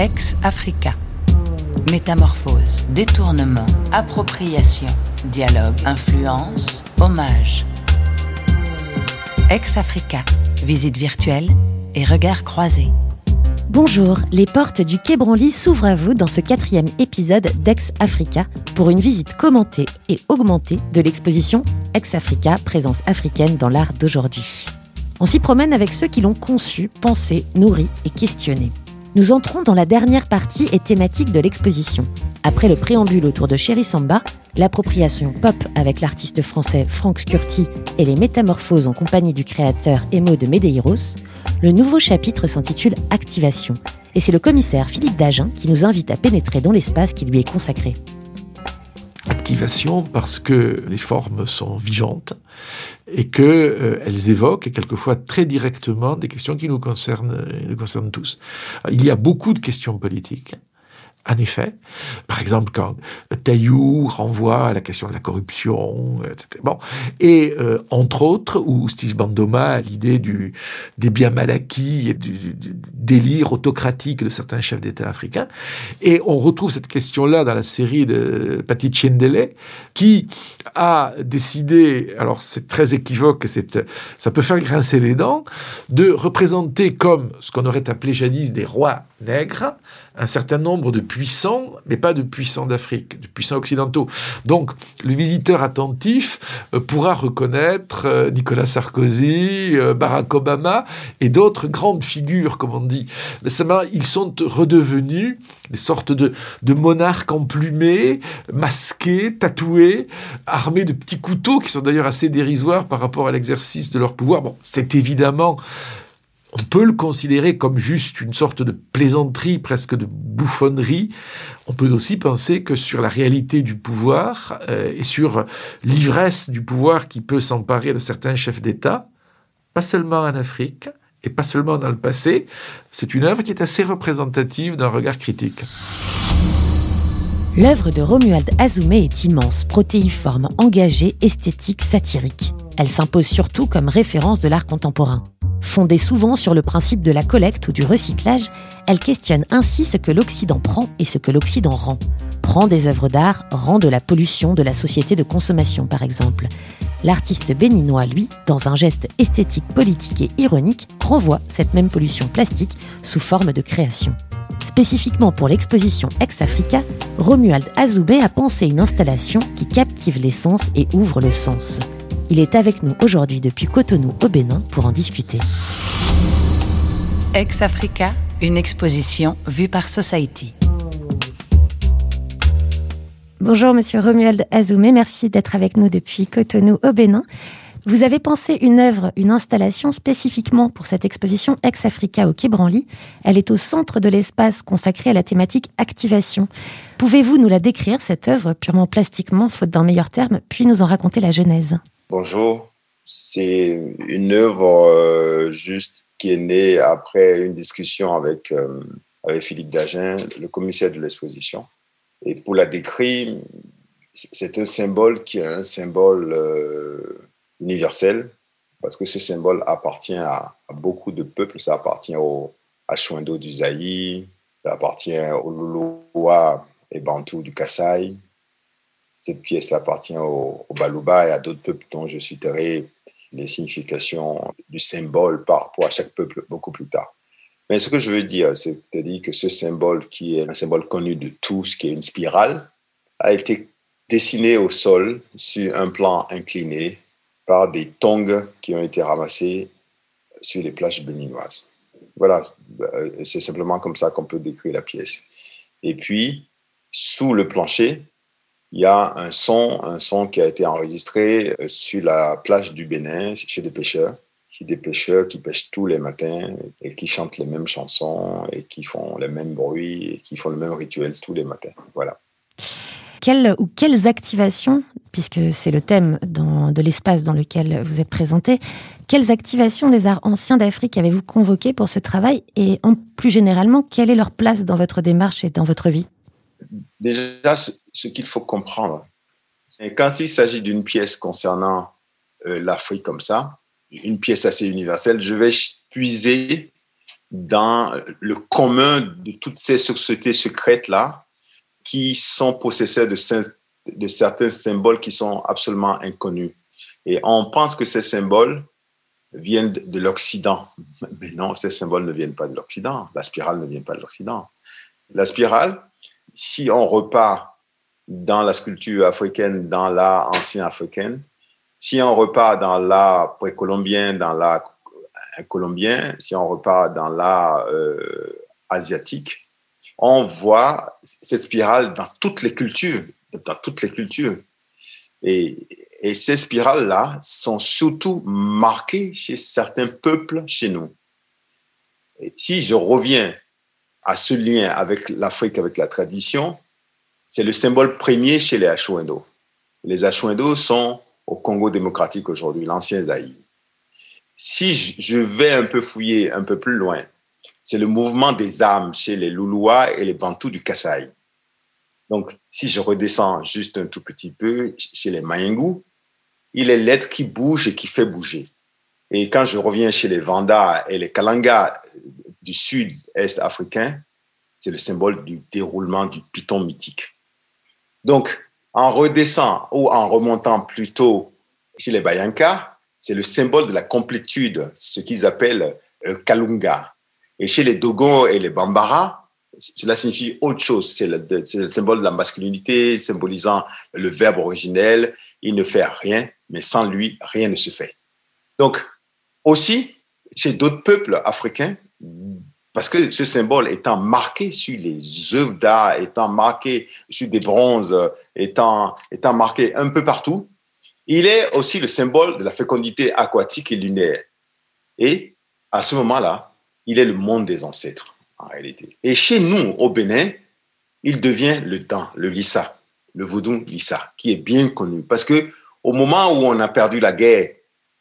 Ex-Africa. Métamorphose, détournement, appropriation, dialogue, influence, hommage. Ex-Africa. Visite virtuelle et regard croisés. Bonjour, les portes du Quai Branly s'ouvrent à vous dans ce quatrième épisode d'Ex-Africa pour une visite commentée et augmentée de l'exposition Ex-Africa, présence africaine dans l'art d'aujourd'hui. On s'y promène avec ceux qui l'ont conçu, pensé, nourri et questionné. Nous entrons dans la dernière partie et thématique de l'exposition. Après le préambule autour de Chéri Samba, l'appropriation pop avec l'artiste français Frank Scurti et les métamorphoses en compagnie du créateur Emo de Medeiros, le nouveau chapitre s'intitule Activation. Et c'est le commissaire Philippe Dagen qui nous invite à pénétrer dans l'espace qui lui est consacré. Activation parce que les formes sont vivantes et qu'elles euh, évoquent quelquefois très directement des questions qui nous concernent, nous concernent tous. Il y a beaucoup de questions politiques en effet, par exemple, quand Taillou renvoie à la question de la corruption, etc. Bon. Et euh, entre autres, ou Steve Bandoma à l'idée du, des biens mal acquis et du, délire autocratique de certains chefs d'État africains. Et on retrouve cette question-là dans la série de Patti Chendele, qui a décidé, alors c'est très équivoque, ça peut faire grincer les dents, de représenter comme ce qu'on aurait appelé jadis des rois nègres, un certain nombre de puissants, mais pas de puissants d'Afrique, de puissants occidentaux. Donc, le visiteur attentif euh, pourra reconnaître euh, Nicolas Sarkozy, euh, Barack Obama et d'autres grandes figures, comme on dit. Mais ils sont redevenus des sortes de, de monarques emplumés, masqués, tatoués, armés de petits couteaux qui sont d'ailleurs assez dérisoires par rapport à l'exercice de leur pouvoir. Bon, c'est évidemment on peut le considérer comme juste une sorte de plaisanterie, presque de bouffonnerie. On peut aussi penser que sur la réalité du pouvoir euh, et sur l'ivresse du pouvoir qui peut s'emparer de certains chefs d'État, pas seulement en Afrique et pas seulement dans le passé, c'est une œuvre qui est assez représentative d'un regard critique. L'œuvre de Romuald Azoumé est immense, protéiforme, engagée, esthétique, satirique. Elle s'impose surtout comme référence de l'art contemporain. Fondée souvent sur le principe de la collecte ou du recyclage, elle questionne ainsi ce que l'Occident prend et ce que l'Occident rend. Prend des œuvres d'art, rend de la pollution de la société de consommation par exemple. L'artiste béninois, lui, dans un geste esthétique, politique et ironique, renvoie cette même pollution plastique sous forme de création. Spécifiquement pour l'exposition Ex-Africa, Romuald Azoubé a pensé une installation qui captive les sens et ouvre le sens. Il est avec nous aujourd'hui depuis Cotonou au Bénin pour en discuter. Ex-Africa, une exposition vue par Society. Bonjour Monsieur Romuald Azoumé, merci d'être avec nous depuis Cotonou au Bénin. Vous avez pensé une œuvre, une installation spécifiquement pour cette exposition Ex-Africa au Quai Branly. Elle est au centre de l'espace consacré à la thématique activation. Pouvez-vous nous la décrire, cette œuvre, purement plastiquement, faute d'un meilleur terme, puis nous en raconter la genèse? Bonjour, c'est une œuvre euh, juste qui est née après une discussion avec, euh, avec Philippe Dagen, le commissaire de l'exposition. Et pour la décrire, c'est un symbole qui est un symbole euh, universel, parce que ce symbole appartient à, beaucoup de peuples. Ça appartient au, à du Zaï, ça appartient au Loloa et Bantou du Kassai, cette pièce appartient au, Baluba et à d'autres peuples dont je citerai les significations du symbole par rapport à chaque peuple beaucoup plus tard. Mais ce que je veux dire, c'est-à-dire que ce symbole, qui est un symbole connu de tous, qui est une spirale, a été dessiné au sol sur un plan incliné par des tongs qui ont été ramassés sur les plages béninoises. Voilà, euh, c'est simplement comme ça qu'on peut décrire la pièce. Et puis, sous le plancher, il y a un son, un son qui a été enregistré euh, sur la plage du Bénin chez des pêcheurs, chez des pêcheurs qui pêchent tous les matins et qui chantent les mêmes chansons et qui font les mêmes bruits et qui font le même rituel tous les matins. Voilà. Quelles ou quelles activations, puisque c'est le thème de l'espace dans lequel vous êtes présenté, quelles activations des arts anciens d'Afrique avez-vous convoquées pour ce travail et plus généralement, quelle est leur place dans votre démarche et dans votre vie? Déjà, ce qu'il faut comprendre, c'est quand il s'agit d'une pièce concernant euh, l'Afrique comme ça, une pièce assez universelle, je vais puiser dans le commun de toutes ces sociétés secrètes-là qui sont possesseurs de, certains symboles qui sont absolument inconnus. Et on pense que ces symboles viennent de l'Occident. Mais non, ces symboles ne viennent pas de l'Occident. La spirale ne vient pas de l'Occident. La spirale, si on repart dans la sculpture africaine, dans l'art ancien africain, si on repart dans l'art précolombien, dans l'art colombien, si on repart dans l'art euh, asiatique, on voit cette spirale dans toutes les cultures, dans toutes les cultures. Et, ces spirales-là sont surtout marquées chez certains peuples chez nous. Et si je reviens à ce lien avec l'Afrique, avec la tradition, c'est le symbole premier chez les Ashwendo. Les Ashwendo sont au Congo démocratique aujourd'hui, l'ancien Zaïre. Si je vais un peu fouiller un peu plus loin, c'est le mouvement des âmes chez les Loulois et les Bantous du Kasaï. Donc, si je redescends juste un tout petit peu chez les Mayengou, il est l'être qui bouge et qui fait bouger. Et quand je reviens chez les Vanda et les Kalanga du sud-est africain, c'est le symbole du déroulement du python mythique. Donc, en redescendant ou en remontant plutôt chez les Bayanka, c'est le symbole de la complétude, ce qu'ils appellent euh, Kalunga. Et chez les Dogon et les Bambara, cela signifie autre chose. C'est le, le, symbole de la masculinité, symbolisant le verbe originel. Il ne fait rien, mais sans lui, rien ne se fait. Donc, aussi, chez d'autres peuples africains, parce que ce symbole étant marqué sur les œuvres d'art, étant marqué sur des bronzes, étant, étant marqué un peu partout, il est aussi le symbole de la fécondité aquatique et lunaire. Et à ce moment-là, il est le monde des ancêtres, en réalité. Et chez nous, au Bénin, il devient le Dan, le Lissa, le vaudou Lissa, qui est bien connu. Parce que au moment où on a perdu la guerre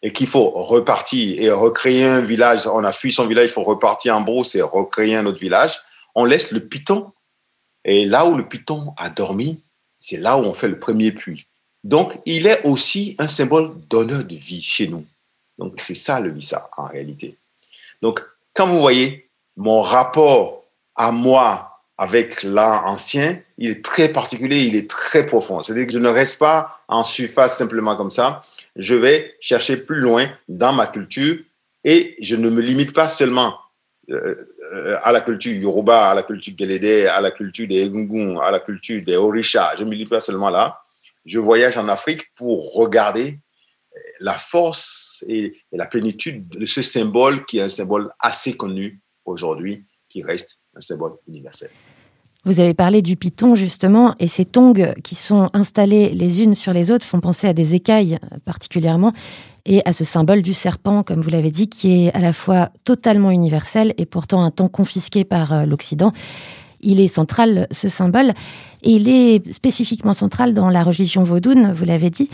et qu'il faut repartir et recréer un village, on a fui son village, il faut repartir en brousse et recréer un autre village, on laisse le python. Et là où le python a dormi, c'est là où on fait le premier puits. Donc, il est aussi un symbole d'honneur de vie chez nous. Donc, c'est ça le Lissa en réalité. Donc, quand vous voyez mon rapport à moi avec l'art ancien, il est très particulier, il est très profond. C'est-à-dire que je ne reste pas en surface simplement comme ça. Je vais chercher plus loin dans ma culture et je ne me limite pas seulement euh, euh, à la culture Yoruba, à la culture Gelédé, à la culture des Egungun, à la culture des Orisha. Je ne me limite pas seulement là. Je voyage en Afrique pour regarder la force et, la plénitude de ce symbole qui est un symbole assez connu aujourd'hui, qui reste un symbole universel. Vous avez parlé du python justement, et ces tongs qui sont installées les unes sur les autres font penser à des écailles particulièrement, et à ce symbole du serpent, comme vous l'avez dit, qui est à la fois totalement universel et pourtant un temps confisqué par euh, l'Occident. Il est central, ce symbole, et il est spécifiquement central dans la religion vaudoune, vous l'avez dit.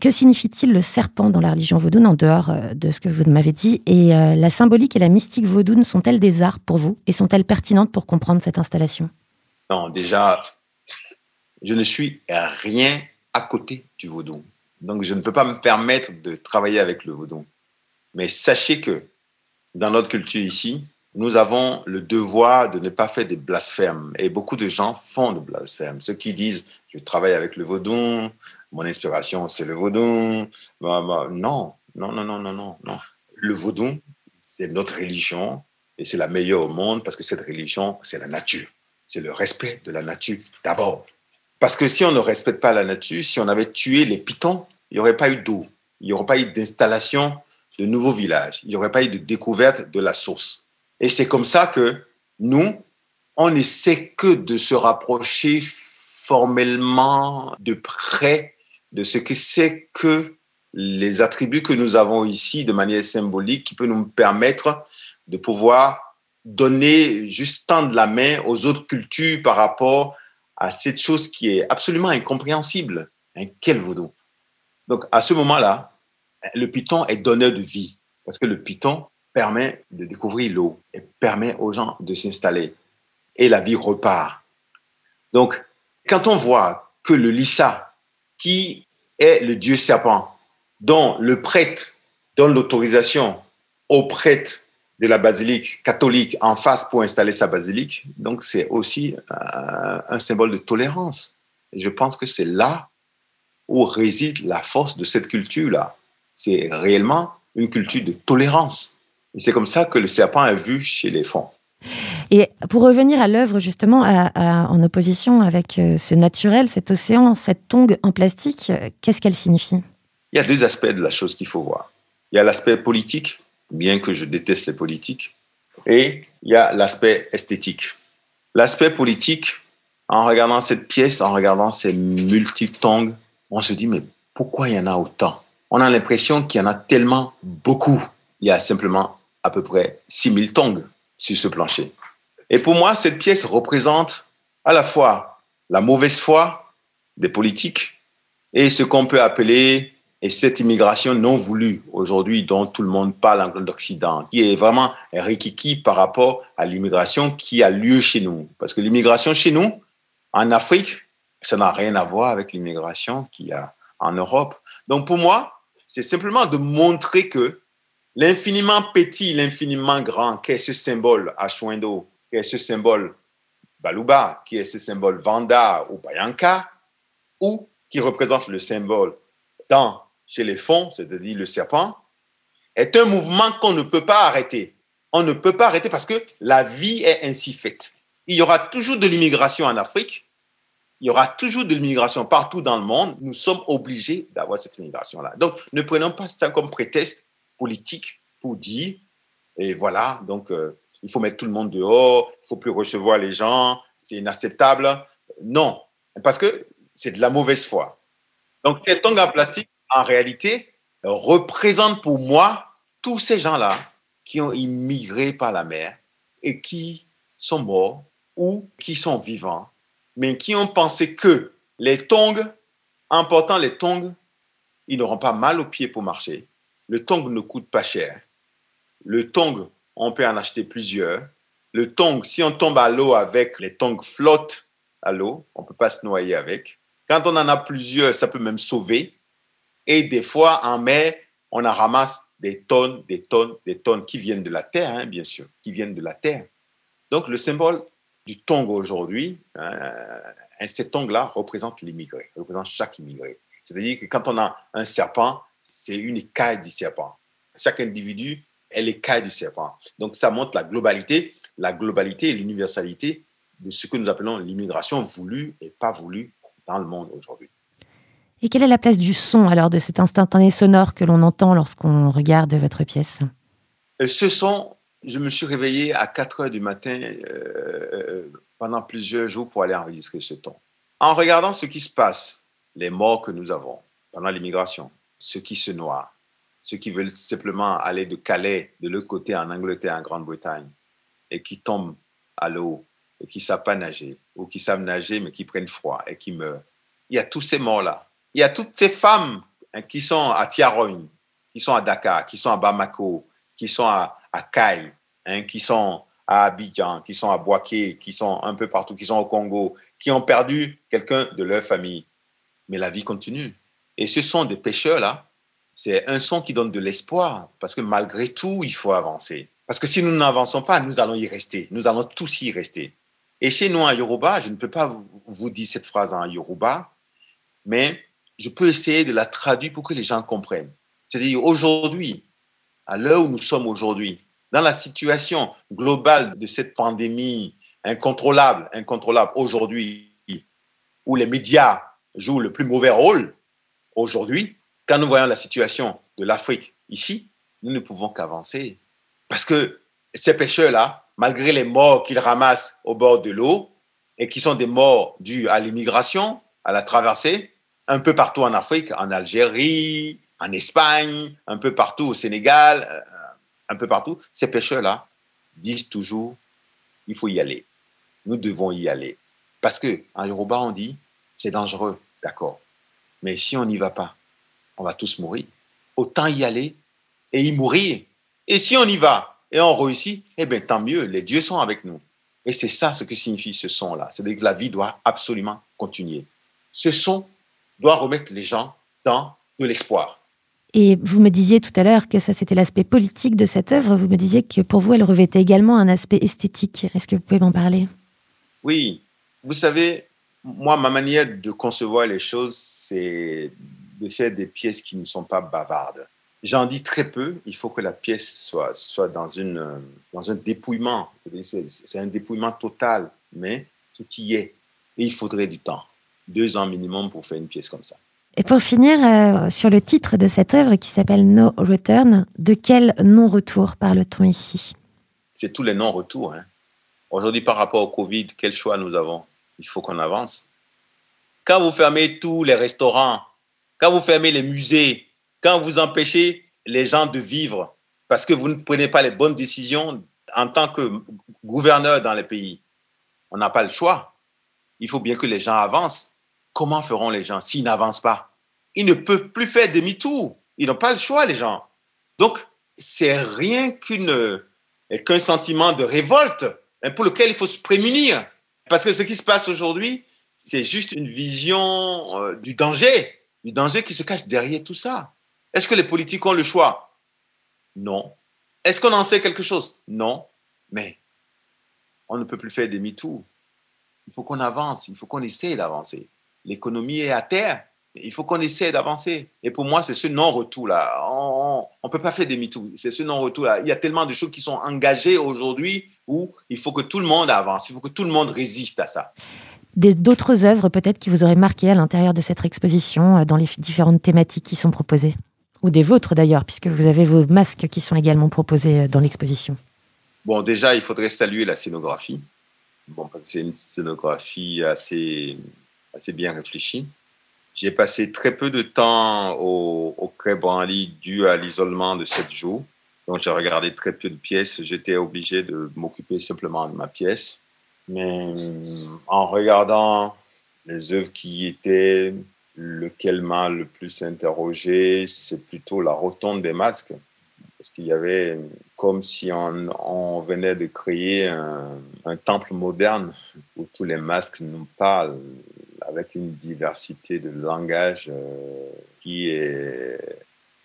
Que signifie-t-il le serpent dans la religion vaudoune, en dehors euh, de ce que vous m'avez dit? Et euh, la symbolique et la mystique vaudoune sont-elles des arts pour vous Et sont-elles pertinentes pour comprendre cette installation? Non, déjà, je ne suis rien à côté du vaudou. Donc, je ne peux pas me permettre de travailler avec le vaudou. Mais sachez que dans notre culture ici, nous avons le devoir de ne pas faire des blasphèmes. Et beaucoup de gens font des blasphèmes. Ceux qui disent, je travaille avec le vaudou, mon inspiration, c'est le vaudou. Bah, bah, non, non, non, non, non, non, non. Le vaudou, c'est notre religion et c'est la meilleure au monde parce que cette religion, c'est la nature c'est le respect de la nature d'abord. Parce que si on ne respecte pas la nature, si on avait tué les pitons, il n'y aurait pas eu d'eau, il n'y aurait pas eu d'installation de nouveaux villages, il n'y aurait pas eu de découverte de la source. Et c'est comme ça que nous, on essaie que de se rapprocher formellement de près de ce que c'est que les attributs que nous avons ici de manière symbolique qui peut nous permettre de pouvoir donner, juste tendre la main aux autres cultures par rapport à cette chose qui est absolument incompréhensible. Hein, quel vaudou Donc, à ce moment-là, le python est donneur de vie, parce que le python permet de découvrir l'eau et permet aux gens de s'installer. Et la vie repart. Donc, quand on voit que le Lissa, qui est le dieu serpent, dont le prêtre donne l'autorisation au prêtre de la basilique catholique en face pour installer sa basilique. Donc, c'est aussi euh, un symbole de tolérance. Et je pense que c'est là où réside la force de cette culture-là. C'est réellement une culture de tolérance. Et c'est comme ça que le serpent est vu chez les fonds. Et pour revenir à l'œuvre, justement, en opposition avec euh, ce naturel, cet océan, cette tongue en plastique, euh, qu'est-ce qu'elle signifie? Il y a deux aspects de la chose qu'il faut voir. Il y a l'aspect politique, bien que je déteste les politiques, et il y a l'aspect esthétique. L'aspect politique, en regardant cette pièce, en regardant ces multiples tongues, on se dit, mais pourquoi il y en a autant? On a l'impression qu'il y en a tellement beaucoup. Il y a simplement à peu près 6000 tongues sur ce plancher. Et pour moi, cette pièce représente à la fois la mauvaise foi des politiques et ce qu'on peut appeler et cette immigration non voulue aujourd'hui dont tout le monde parle en d'Occident, qui est vraiment un rikiki par rapport à l'immigration qui a lieu chez nous. Parce que l'immigration chez nous, en Afrique, ça n'a rien à voir avec l'immigration qu'il y a en Europe. Donc pour moi, c'est simplement de montrer que l'infiniment petit, l'infiniment grand, qu'est ce symbole à Chouindo, qu'est ce symbole? Baluba, qui est ce symbole? Vanda ou Bayanka, ou qui représente le symbole? Dans, chez les fonds, c'est-à-dire le serpent, est un mouvement qu'on ne peut pas arrêter. On ne peut pas arrêter parce que la vie est ainsi faite. Il y aura toujours de l'immigration en Afrique, il y aura toujours de l'immigration partout dans le monde. Nous sommes obligés d'avoir cette immigration-là. Donc, ne prenons pas ça comme prétexte politique pour dire, et voilà, donc euh, il faut mettre tout le monde dehors, il faut plus recevoir les gens, c'est inacceptable. Non, parce que c'est de la mauvaise foi. Donc, cette tongue en plastique, en réalité, représente pour moi tous ces gens-là qui ont immigré par la mer et qui sont morts ou qui sont vivants mais qui ont pensé que les tongs, en portant les tongs, ils n'auront pas mal aux pieds pour marcher. Le tong ne coûte pas cher. Le tong, on peut en acheter plusieurs. Le tong, si on tombe à l'eau avec, les tongs flottent à l'eau, on ne peut pas se noyer avec. Quand on en a plusieurs, ça peut même sauver. Et des fois, en mer, on en ramasse des tonnes, des tonnes, des tonnes qui viennent de la terre, hein, bien sûr, qui viennent de la terre. Donc, le symbole du tong aujourd'hui, hein, cet tong-là représente l'immigré, représente chaque immigré. C'est-à-dire que quand on a un serpent, c'est une écaille du serpent. Chaque individu est l'écaille du serpent. Donc ça montre la globalité, la globalité et l'universalité de ce que nous appelons l'immigration voulue et pas voulue dans le monde aujourd'hui. Et quelle est la place du son alors de cet instantané sonore que l'on entend lorsqu'on regarde votre pièce? Euh, Ce son, je me suis réveillé à 4 heures du matin euh, euh, pendant plusieurs jours pour aller enregistrer ce ton. En regardant ce qui se passe, les morts que nous avons pendant l'immigration, ceux qui se noient, ceux qui veulent simplement aller de Calais, de l'autre côté en Angleterre, en Grande-Bretagne, et qui tombent à l'eau, et qui ne savent pas nager, ou qui savent nager mais qui prennent froid et qui meurent. Il y a tous ces morts-là. Il y a toutes ces femmes hein, qui sont à Tiarogne, qui sont à Dakar, qui sont à Bamako, qui sont à, à hein, qui sont à Abidjan, qui sont à Boaké, qui sont un peu partout, qui sont au Congo, qui ont perdu quelqu'un de leur famille. Mais la vie continue. Et ce sont des pêcheurs-là. C'est un son qui donne de l'espoir, parce que malgré tout, il faut avancer. Parce que si nous n'avançons pas, nous allons y rester. Nous allons tous y rester. Et chez nous, en Yoruba, je ne peux pas vous dire cette phrase en Yoruba, mais je peux essayer de la traduire pour que les gens comprennent. C'est-à-dire, aujourd'hui, à l'heure où nous sommes aujourd'hui, dans la situation globale de cette pandémie incontrôlable, incontrôlable aujourd'hui, où les médias jouent le plus mauvais rôle, aujourd'hui, quand nous voyons la situation de l'Afrique ici, nous ne pouvons qu'avancer. Parce que ces pêcheurs-là, malgré les morts qu'ils ramassent au bord de l'eau, et qui sont des morts dues à l'immigration, à la traversée, un peu partout en Afrique, en Algérie, en Espagne, un peu partout au Sénégal, euh, un peu partout, ces pêcheurs-là disent toujours, il faut y aller. Nous devons y aller. Parce que en Yoruba, on dit, c'est dangereux, d'accord. Mais si on n'y va pas, on va tous mourir. Autant y aller et y mourir. Et si on y va et on réussit, eh bien, tant mieux, les dieux sont avec nous. Et c'est ça ce que signifie ce son-là. C'est-à-dire que la vie doit absolument continuer. Ce son doit remettre les gens dans de l'espoir. Et vous me disiez tout à l'heure que ça, c'était l'aspect politique de cette œuvre. Vous me disiez que pour vous, elle revêtait également un aspect esthétique. Est-ce que vous pouvez m'en parler? Oui. Vous savez, moi, ma manière de concevoir les choses, c'est de faire des pièces qui ne sont pas bavardes. J'en dis très peu. Il faut que la pièce soit, soit dans, une, dans un dépouillement. C'est un dépouillement total, mais tout y est. Et il faudrait du temps. Deux ans minimum pour faire une pièce comme ça. Et pour finir, euh, sur le titre de cette œuvre qui s'appelle No Return, de quel non-retour parle-t-on ici? C'est tous les non-retours. Hein. Aujourd'hui, par rapport au Covid, quel choix nous avons? Il faut qu'on avance. Quand vous fermez tous les restaurants, quand vous fermez les musées, quand vous empêchez les gens de vivre parce que vous ne prenez pas les bonnes décisions en tant que gouverneur dans les pays, on n'a pas le choix. Il faut bien que les gens avancent. Comment feront les gens s'ils n'avancent pas? Ils ne peuvent plus faire demi-tour. Ils n'ont pas le choix, les gens. Donc, c'est rien qu'un sentiment de révolte pour lequel il faut se prémunir. Parce que ce qui se passe aujourd'hui, c'est juste une vision euh, du danger, du danger qui se cache derrière tout ça. Est-ce que les politiques ont le choix? Non. Est-ce qu'on en sait quelque chose? Non. Mais on ne peut plus faire demi-tour. Il faut qu'on avance, il faut qu'on essaie d'avancer. L'économie est à terre, il faut qu'on essaie d'avancer. Et pour moi, c'est ce non-retour-là. On ne peut pas faire demi-tour. C'est ce non-retour-là. Il y a tellement de choses qui sont engagées aujourd'hui où il faut que tout le monde avance, il faut que tout le monde résiste à ça. D'autres œuvres peut-être qui vous auraient marqué à l'intérieur de cette exposition, euh, dans les différentes thématiques qui sont proposées? Ou des vôtres d'ailleurs, puisque vous avez vos masques qui sont également proposés euh, dans l'exposition. Bon, déjà, il faudrait saluer la scénographie. Bon, c'est une scénographie assez, assez bien réfléchie. J'ai passé très peu de temps au, au Cré Branly dû à l'isolement de sept jours. Donc, j'ai regardé très peu de pièces. J'étais obligé de m'occuper simplement de ma pièce. Mais en regardant les œuvres qui étaient lequel m'a le plus interrogé, c'est plutôt la rotonde des masques. Parce qu'il y avait comme si on, venait de créer un, temple moderne où tous les masques nous parlent avec une diversité de langage euh, qui est,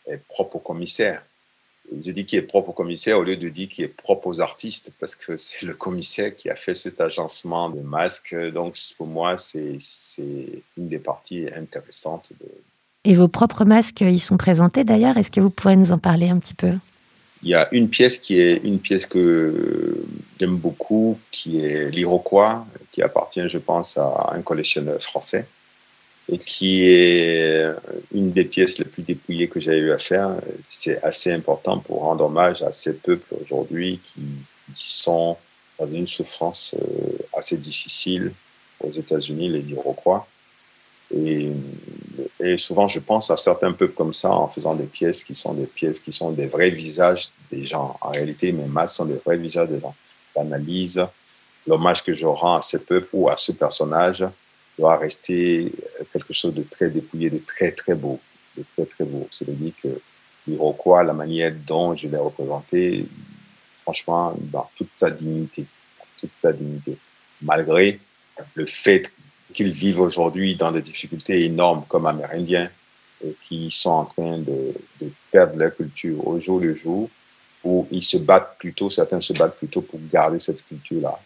est propre au commissaire je dis qui est propre au commissaire au lieu de dire qui est propre aux artistes, parce que c'est le commissaire qui a fait cet agencement de masques. Donc, pour moi, c'est une des parties intéressantes. De... Et vos propres masques, ils sont présentés d'ailleurs. Est-ce que vous pourrez nous en parler un petit peu? Il y a une pièce qui est une pièce que j'aime beaucoup, qui est l'Iroquois, qui appartient, je pense, à un collectionneur français et qui est une des pièces les plus dépouillées que j'ai eu à faire. C'est assez important pour rendre hommage à ces peuples aujourd'hui qui, sont dans une souffrance euh, assez difficile aux États-Unis, les Iroquois. Et, souvent, je pense à certains peuples comme ça en faisant des pièces qui sont des pièces qui sont des vrais visages des gens. En réalité, mes masques sont des vrais visages des gens. J'analyse l'hommage que je rends à ces peuples ou à ce personnage doit rester quelque chose de très dépouillé, de très très beau, de très très beau. C'est-à-dire que l'Iroquois, la manière dont je l'ai représenté, franchement, dans toute sa dignité, toute sa dignité, malgré le fait qu'ils vivent aujourd'hui dans des difficultés énormes comme Amérindiens, et qui sont en train de perdre leur culture au jour le jour, où ils se battent plutôt, certains se battent plutôt pour garder cette culture-là.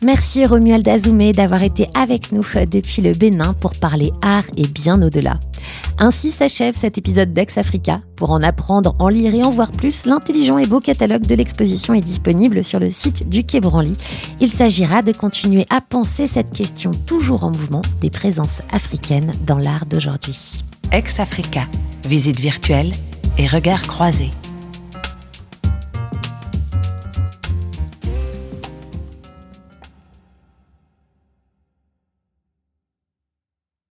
Merci Romuald Azoumé d'avoir été avec nous depuis le Bénin pour parler art et bien au-delà. Ainsi s'achève cet épisode d'Ex Africa. Pour en apprendre, en lire et en voir plus, l'intelligent et beau catalogue de l'exposition est disponible sur le site du Quai Branly. Il s'agira de continuer à penser cette question toujours en mouvement des présences africaines dans l'art d'aujourd'hui. Ex Africa, visite virtuelle et regard croisés.